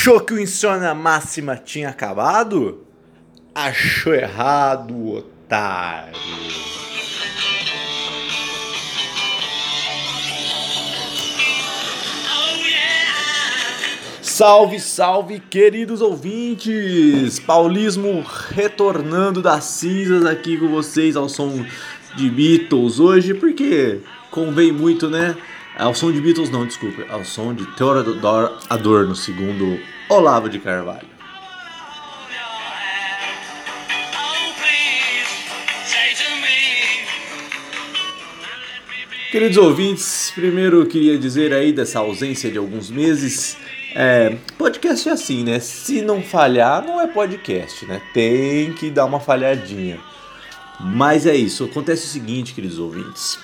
Achou que o Insônia Máxima tinha acabado? Achou errado, otário. Salve, salve, queridos ouvintes! Paulismo retornando das cinzas aqui com vocês ao som de Beatles hoje, porque convém muito, né? Ao som de Beatles, não, desculpa, ao som de Theodore Adorno, segundo Olavo de Carvalho. Queridos ouvintes, primeiro eu queria dizer aí dessa ausência de alguns meses. É, podcast é assim, né? Se não falhar, não é podcast, né? Tem que dar uma falhadinha. Mas é isso, acontece o seguinte, queridos ouvintes.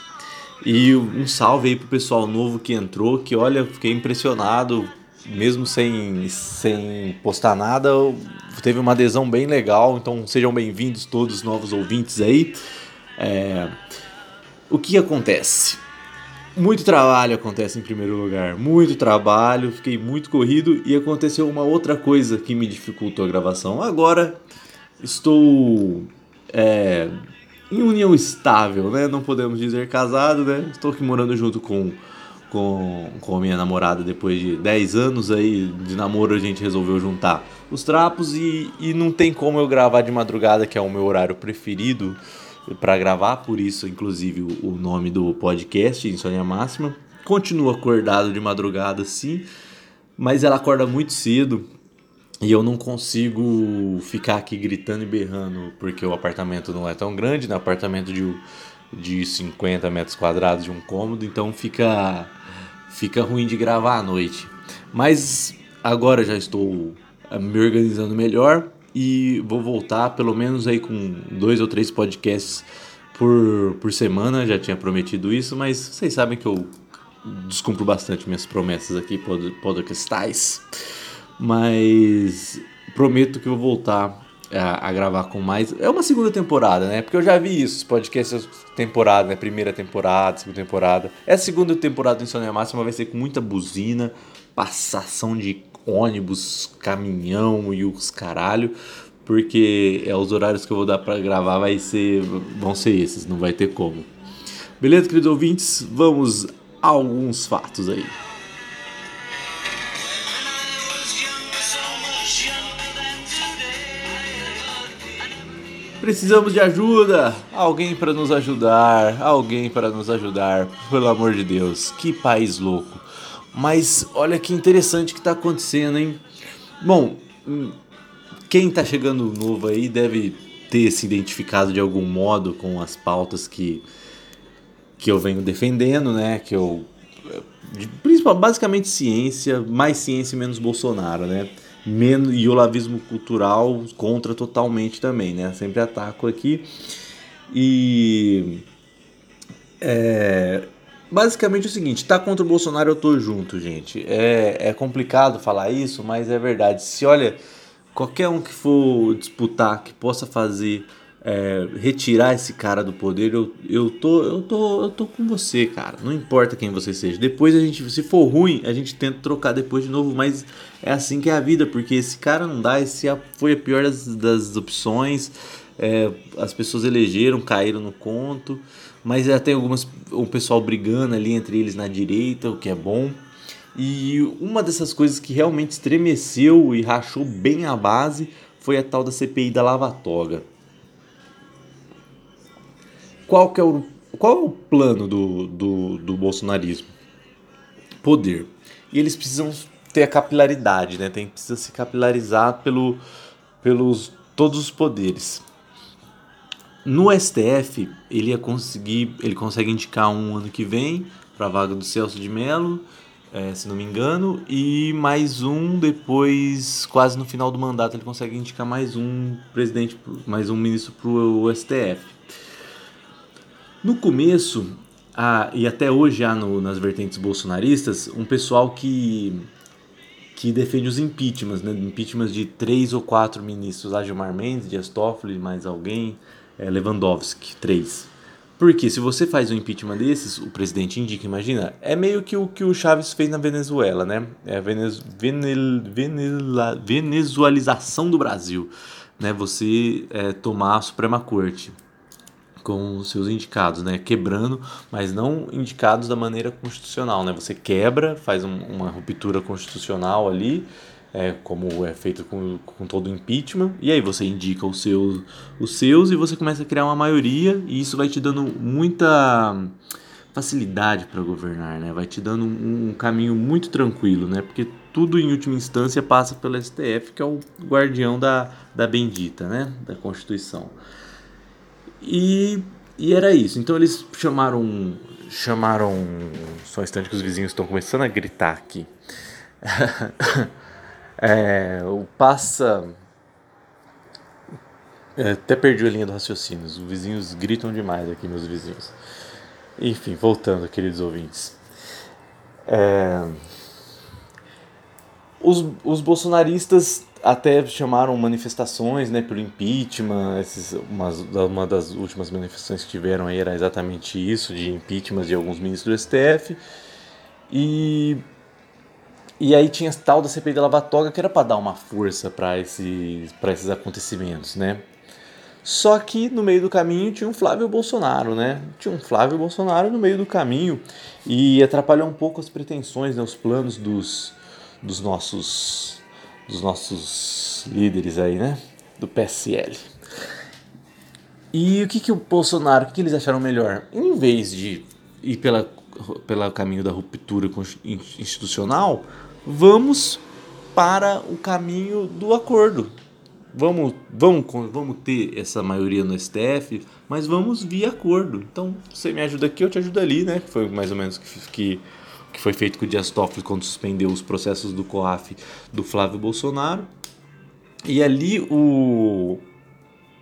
E um salve aí pro pessoal novo que entrou, que olha, fiquei impressionado, mesmo sem, sem postar nada, teve uma adesão bem legal, então sejam bem-vindos todos os novos ouvintes aí. É, o que acontece? Muito trabalho acontece em primeiro lugar, muito trabalho, fiquei muito corrido e aconteceu uma outra coisa que me dificultou a gravação. Agora estou é, em união estável, né? Não podemos dizer casado, né? Estou aqui morando junto com, com, com a minha namorada depois de 10 anos aí de namoro a gente resolveu juntar os trapos e, e não tem como eu gravar de madrugada, que é o meu horário preferido para gravar, por isso, inclusive, o nome do podcast, Insônia Máxima. Continua acordado de madrugada, sim, mas ela acorda muito cedo e eu não consigo ficar aqui gritando e berrando porque o apartamento não é tão grande, né? Apartamento de, de 50 metros quadrados de um cômodo, então fica, fica ruim de gravar à noite. Mas agora já estou eh, me organizando melhor e vou voltar pelo menos aí com dois ou três podcasts por, por semana, já tinha prometido isso, mas vocês sabem que eu descumpro bastante minhas promessas aqui podcastais. Mas prometo que vou voltar a, a, gravar com mais. É uma segunda temporada, né? Porque eu já vi isso, podcasts temporada, né? Primeira temporada, segunda temporada. Essa segunda temporada do Insônia Máxima vai ser com muita buzina, passação de ônibus, caminhão e os caralho, porque é os horários que eu vou dar para gravar vai ser vão ser esses, não vai ter como. Beleza, queridos ouvintes? Vamos a alguns fatos aí. Precisamos de ajuda! Alguém para nos ajudar, alguém para nos ajudar, pelo amor de Deus. Que país louco. Mas olha que interessante que está acontecendo, hein? Bom, hum, quem está chegando novo aí deve ter se identificado de algum modo com as pautas que, que eu venho defendendo, né? Que eu. Principalmente, basicamente ciência, mais ciência e menos Bolsonaro, né? Menos, e o lavismo cultural contra totalmente também, né? Sempre ataco aqui. E. É, Basicamente é o seguinte, tá contra o Bolsonaro eu tô junto, gente. É, é complicado falar isso, mas é verdade. Se olha, qualquer um que for disputar, que possa fazer, é, retirar esse cara do poder, eu, eu, tô, eu, tô, eu tô com você, cara. Não importa quem você seja. Depois a gente, se for ruim, a gente tenta trocar depois de novo, mas é assim que é a vida, porque esse cara não dá, esse foi a pior das, das opções. É, as pessoas elegeram, caíram no conto mas já tem algumas o pessoal brigando ali entre eles na direita, o que é bom. E uma dessas coisas que realmente estremeceu e rachou bem a base foi a tal da CPI da Lava Toga. Qual que é o, qual é o plano do, do, do bolsonarismo? Poder. E eles precisam ter a capilaridade, né? Tem, precisa se capilarizar pelo, pelos todos os poderes. No STF, ele ia conseguir, ele consegue indicar um ano que vem para a vaga do Celso de Mello, é, se não me engano, e mais um depois, quase no final do mandato, ele consegue indicar mais um presidente, mais um ministro para o STF. No começo, e até hoje há no, nas vertentes bolsonaristas, um pessoal que que defende os impeachments, né? impeachments de três ou quatro ministros, Gilmar Mendes, Dias Toffoli, mais alguém, é, Lewandowski, três. Porque se você faz um impeachment desses, o presidente indica, imagina, é meio que o que o Chaves fez na Venezuela, né? É a venez, venel, venela, venezualização do Brasil, né? Você é, tomar a Suprema Corte com os seus indicados, né? Quebrando, mas não indicados da maneira constitucional, né? Você quebra, faz um, uma ruptura constitucional ali, é, como é feito com, com todo o impeachment, e aí você indica os seus, os seus e você começa a criar uma maioria, e isso vai te dando muita facilidade para governar, né? Vai te dando um, um, caminho muito tranquilo, né? Porque tudo em última instância passa pelo STF, que é o guardião da, da bendita, né? Da Constituição. E, e era isso. Então eles chamaram chamaram só um instante que os vizinhos estão começando a gritar aqui. É, o passa. É, até perdi a linha do raciocínio. Os vizinhos gritam demais aqui, meus vizinhos. Enfim, voltando, queridos ouvintes. É, os, os bolsonaristas até chamaram manifestações né, pelo impeachment. Esses, uma, das últimas manifestações que tiveram aí era exatamente isso, de impeachment de alguns ministros do STF. E e aí tinha tal da CPI da Lava Toga que era para dar uma força para esses, esses acontecimentos, né? Só que no meio do caminho tinha um Flávio Bolsonaro, né? Tinha um Flávio Bolsonaro no meio do caminho e atrapalhou um pouco as pretensões, né? os planos dos, dos nossos dos nossos líderes aí, né? Do PSL. E o que, que o Bolsonaro, o que, que eles acharam melhor? Em vez de ir pela, pelo caminho da ruptura institucional, vamos para o caminho do acordo. Vamos, vamos, vamos ter essa maioria no STF, mas vamos via acordo. Então, você me ajuda aqui, eu te ajudo ali, né? Foi mais ou menos que, que, que foi feito com o Dias Toffoli quando suspendeu os processos do COAF do Flávio Bolsonaro. E ali o,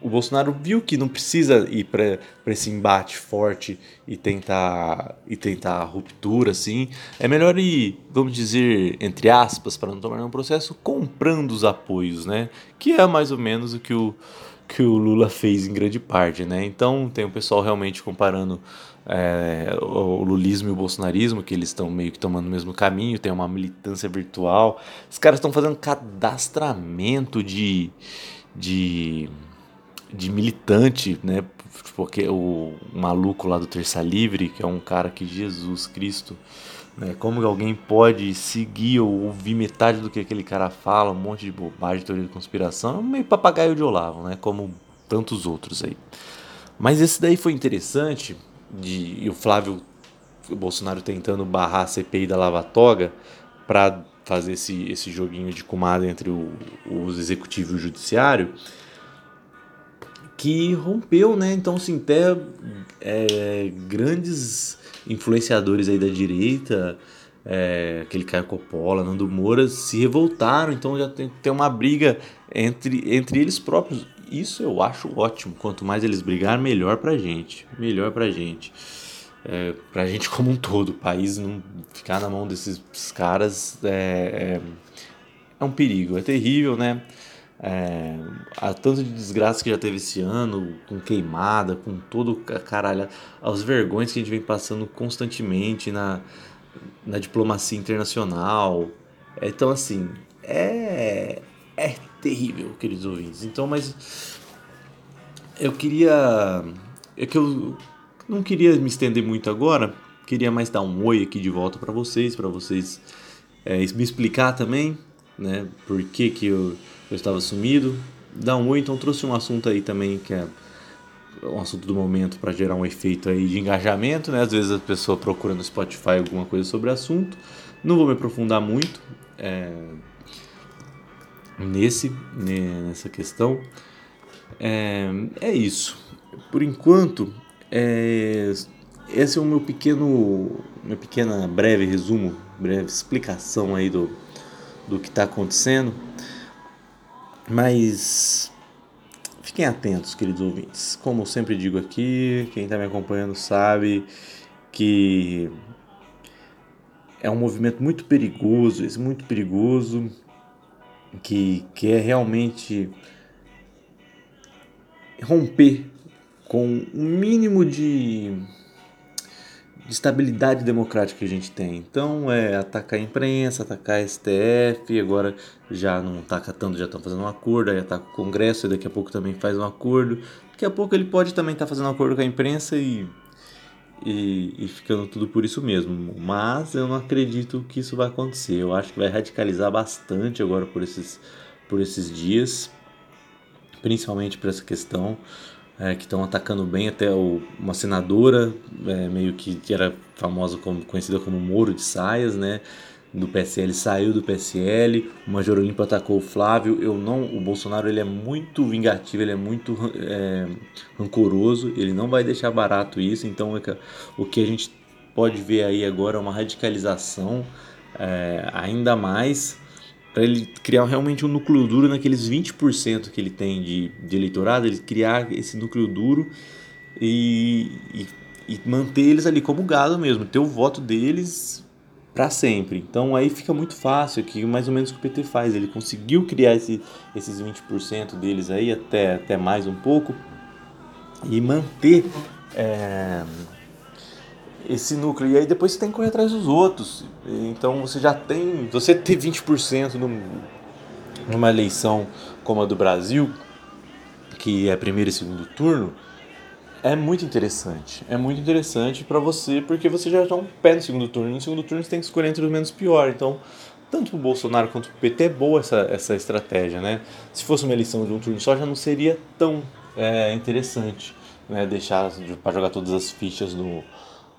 o Bolsonaro viu que não precisa ir para esse embate forte e tentar e tentar ruptura assim. É melhor ir, vamos dizer, entre aspas, para não tomar um processo, comprando os apoios, né? Que é mais ou menos o que o que o Lula fez em grande parte, né? Então tem o pessoal realmente comparando é, o lulismo e o bolsonarismo, que eles estão meio que tomando o mesmo caminho, tem uma militância virtual. Os caras estão fazendo cadastramento de, de de militante, né? Porque o maluco lá do Terça Livre, que é um cara que Jesus Cristo, né? Como alguém pode seguir ou ouvir metade do que aquele cara fala, um monte de bobagem, teoria de conspiração, é meio papagaio de Olavo, né? Como tantos outros aí. Mas esse daí foi interessante, de, e o Flávio o Bolsonaro tentando barrar a CPI da Lava Toga para fazer esse, esse joguinho de comada entre o, os executivo e o judiciário que rompeu, né? Então, assim, até é, grandes influenciadores aí da direita, é, aquele Caio Coppola, Nando Moura, se revoltaram. Então, já tem, tem uma briga entre, entre eles próprios. Isso eu acho ótimo. Quanto mais eles brigar, melhor pra gente. Melhor pra gente. É, pra gente como um todo. O país não ficar na mão desses caras é, é, é um perigo. É terrível, né? É, a tanto de desgraça que já teve esse ano, com queimada, com todo caralho, as vergonhas que a gente vem passando constantemente na, na diplomacia internacional. Então, assim, é, é terrível, queridos ouvintes. Então, mas eu queria. É que eu não queria me estender muito agora, queria mais dar um oi aqui de volta para vocês, para vocês é, me explicar também, né, por que que eu eu estava sumido. Dá um oi, então trouxe um assunto aí também que é um assunto do momento para gerar um efeito aí de engajamento, né? Às vezes a pessoa procura no Spotify alguma coisa sobre o assunto. Não vou me aprofundar muito é, nesse nessa questão. É, é isso. Por enquanto, é, esse é o meu pequeno, minha pequena breve resumo, breve explicação aí do, do que está acontecendo. Mas fiquem atentos, queridos ouvintes. Como eu sempre digo aqui, quem está me acompanhando sabe que é um movimento muito perigoso, esse muito perigoso, que quer realmente romper com o um mínimo de, de estabilidade democrática que a gente tem. Então é atacar a imprensa, atacar a STF, agora já não ataca tanto, já estão fazendo um acordo, aí ataca o Congresso, e daqui a pouco também faz um acordo. Daqui a pouco ele pode também estar tá fazendo um acordo com a imprensa e, e, e ficando tudo por isso mesmo. Mas eu não acredito que isso vai acontecer. Eu acho que vai radicalizar bastante agora por esses, por esses dias, principalmente por essa questão é, que estão atacando bem até o, uma senadora, é, meio que, que era famosa como conhecida como Moro de Saias, né? Do PSL saiu do PSL, o Major Olímpio atacou o Flávio. Eu não, o Bolsonaro ele é muito vingativo, ele é muito é, rancoroso, ele não vai deixar barato isso. Então é o que a gente pode ver aí agora é uma radicalização é, ainda mais para ele criar realmente um núcleo duro naqueles 20% que ele tem de, de eleitorado, ele criar esse núcleo duro e, e, e manter eles ali como gado mesmo, ter o voto deles para sempre. Então aí fica muito fácil, que mais ou menos o que o PT faz, ele conseguiu criar esse, esses 20% deles aí, até, até mais um pouco, e manter é, esse núcleo. E aí depois você tem que correr atrás dos outros. Então você já tem. Você ter 20% num, numa eleição como a do Brasil, que é primeiro e segundo turno, é muito interessante. É muito interessante para você, porque você já está um pé no segundo turno. No segundo turno você tem que escolher entre os menos pior. Então, tanto o Bolsonaro quanto o PT é boa essa, essa estratégia, né? Se fosse uma eleição de um turno só, já não seria tão é, interessante né? deixar para jogar todas as fichas no,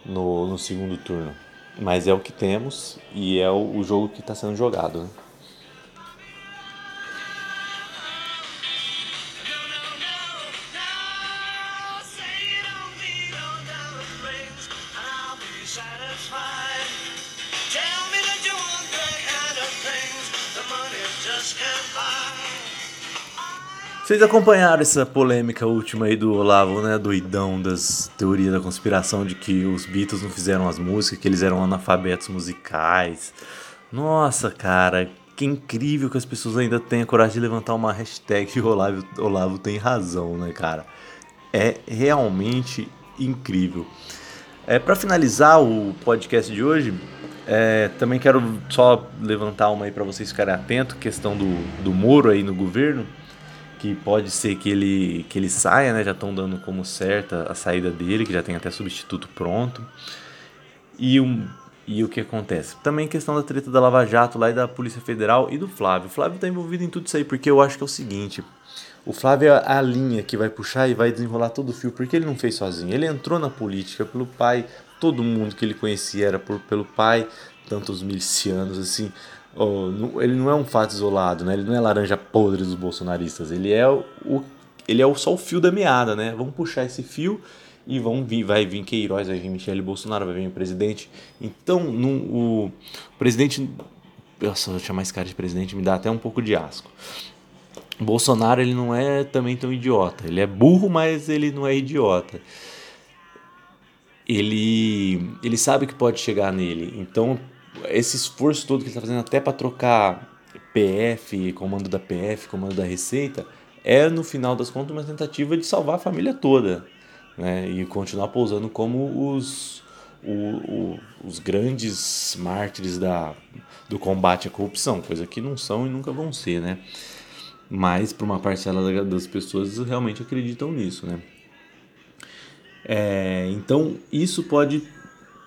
no, no segundo turno. Mas é o que temos e é o, o jogo que está sendo jogado. Né? Vocês acompanharam essa polêmica última aí do Olavo, né, doidão das teorias da conspiração de que os Beatles não fizeram as músicas, que eles eram analfabetos musicais. Nossa, cara, que incrível que as pessoas ainda a coragem de levantar uma hashtag Olavo, Olavo tem razão, né, cara? É realmente incrível. É, para finalizar o podcast de hoje, é, também quero só levantar uma aí para vocês ficarem atentos, questão do, do Moro aí no governo que pode ser que ele, que ele saia, né? Já estão dando como certa a saída dele, que já tem até substituto pronto. E, um, e o que acontece? Também questão da treta da Lava Jato lá e da Polícia Federal e do Flávio. O Flávio está envolvido em tudo isso aí, porque eu acho que é o seguinte. O Flávio é a linha que vai puxar e vai desenrolar todo o fio, porque ele não fez sozinho. Ele entrou na política pelo pai, todo mundo que ele conhecia era por, pelo pai, tantos milicianos, assim oh, ele não é um fato isolado, né? Ele não é laranja podre dos bolsonaristas. Ele é o, ele é só o fio da meada, né? Vamos puxar esse fio e vão vir, vai vir Queiroz, vai vir Michele Bolsonaro, vai vir o presidente. Então, no, o, presidente, nossa, eu chamar esse cara de presidente me dá até um pouco de asco. Bolsonaro ele não é também tão idiota. Ele é burro, mas ele não é idiota. Ele, ele sabe que pode chegar nele. Então, esse esforço todo que ele está fazendo até para trocar PF, comando da PF, comando da Receita, é no final das contas uma tentativa de salvar a família toda né? e continuar pousando como os, o, o, os grandes mártires da, do combate à corrupção, coisa que não são e nunca vão ser, né? Mas para uma parcela das pessoas realmente acreditam nisso, né? É, então isso pode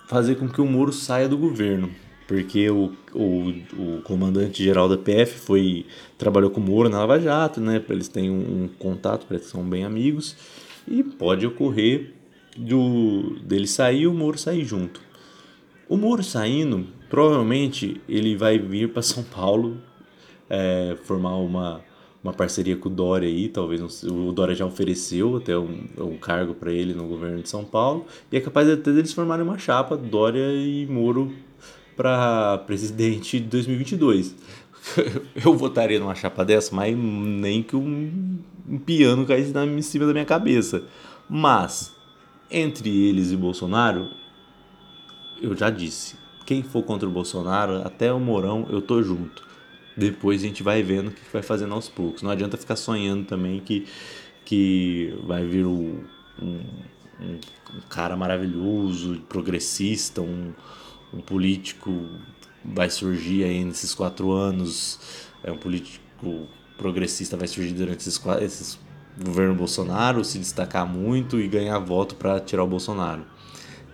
fazer com que o Moro saia do governo porque o, o, o comandante-geral da PF foi trabalhou com o Moro na Lava Jato, né? Eles têm um, um contato, parece que são bem amigos, e pode ocorrer do dele sair e o Moro sair junto. O Moro saindo, provavelmente ele vai vir para São Paulo é, formar uma, uma parceria com o Dória aí, talvez o Dória já ofereceu até um, um cargo para ele no governo de São Paulo, e é capaz até deles formarem uma chapa, Dória e Moro para presidente de 2022. Eu votaria numa chapa dessa, mas nem que um, um piano caísse em cima da minha cabeça. Mas, entre eles e Bolsonaro, eu já disse, quem for contra o Bolsonaro, até o Mourão, eu tô junto. Depois a gente vai vendo o que vai fazendo aos poucos. Não adianta ficar sonhando também que, que vai vir o um, um, cara maravilhoso, progressista, um, um político vai surgir aí nesses quatro anos, é um político progressista vai surgir durante esses, esses governo Bolsonaro, se destacar muito e ganhar voto para tirar o Bolsonaro.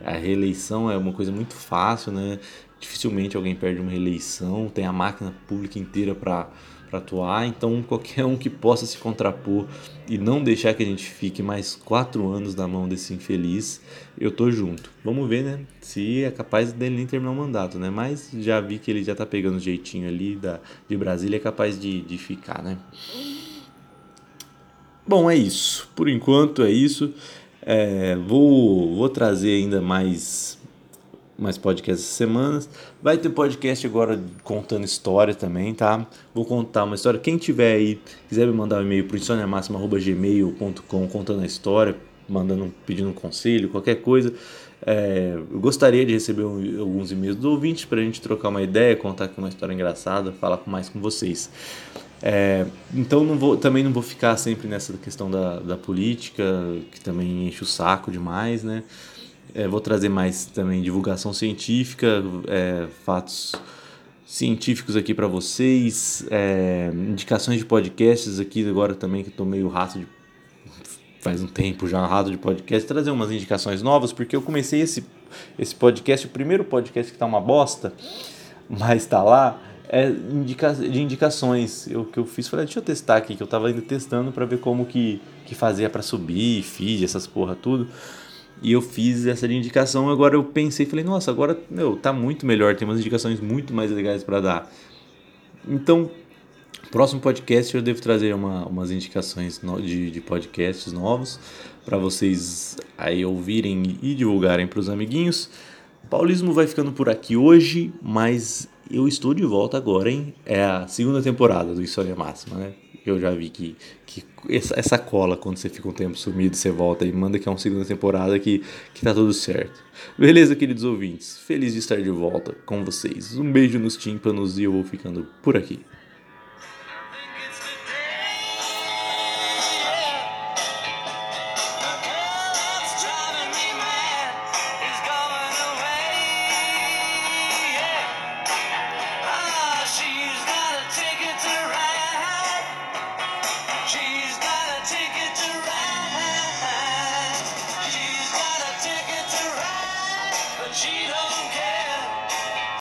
A reeleição é uma coisa muito fácil, né? Dificilmente alguém perde uma reeleição, tem a máquina pública inteira para para atuar, então qualquer um que possa se contrapor e não deixar que a gente fique mais quatro anos na mão desse infeliz, eu tô junto. Vamos ver, né? Se é capaz dele nem terminar o mandato, né? Mas já vi que ele já tá pegando o jeitinho ali da, de Brasília, é capaz de, de ficar, né? Bom, é isso. Por enquanto é isso. É, vou, vou trazer ainda mais mais podcasts essa semanas. Vai ter podcast agora contando história também, tá? Vou contar uma história. Quem tiver aí, quiser me mandar um e-mail para insoniamáxima.gmail.com contando a história, mandando, pedindo um conselho, qualquer coisa. É, eu gostaria de receber um, alguns e-mails do ouvinte para a gente trocar uma ideia, contar aqui uma história engraçada, falar mais com vocês. É, então não vou, também não vou ficar sempre nessa questão da, da política, que também enche o saco demais, né? É, vou trazer mais também divulgação científica, é, fatos científicos aqui para vocês, é, indicações de podcasts aqui agora também que estou meio rato de faz um tempo já rato de podcast, trazer umas indicações novas, porque eu comecei esse, esse podcast, o primeiro podcast que tá uma bosta, mas tá lá, é indica, de indicações. Eu que eu fiz, falei, deixa eu testar aqui, que eu tava ainda testando para ver como que, que fazia para subir, feed, essas porra tudo. E eu fiz essa indicação, agora eu pensei, falei, nossa, agora meu, tá muito melhor, tem umas indicações muito mais legais para dar. Então, próximo podcast eu devo trazer uma, umas indicações de, de podcasts novos para vocês aí ouvirem e divulgarem para os amiguinhos. Paulismo vai ficando por aqui hoje, mas eu estou de volta agora, hein? É a segunda temporada do Insônia Máxima, né? Eu já vi que, que essa, essa cola, quando você fica um tempo sumido, você volta e manda que é uma segunda temporada que, que tá tudo certo. Beleza, queridos ouvintes? Feliz de estar de volta com vocês. Um beijo nos tímpanos e eu vou ficando por aqui.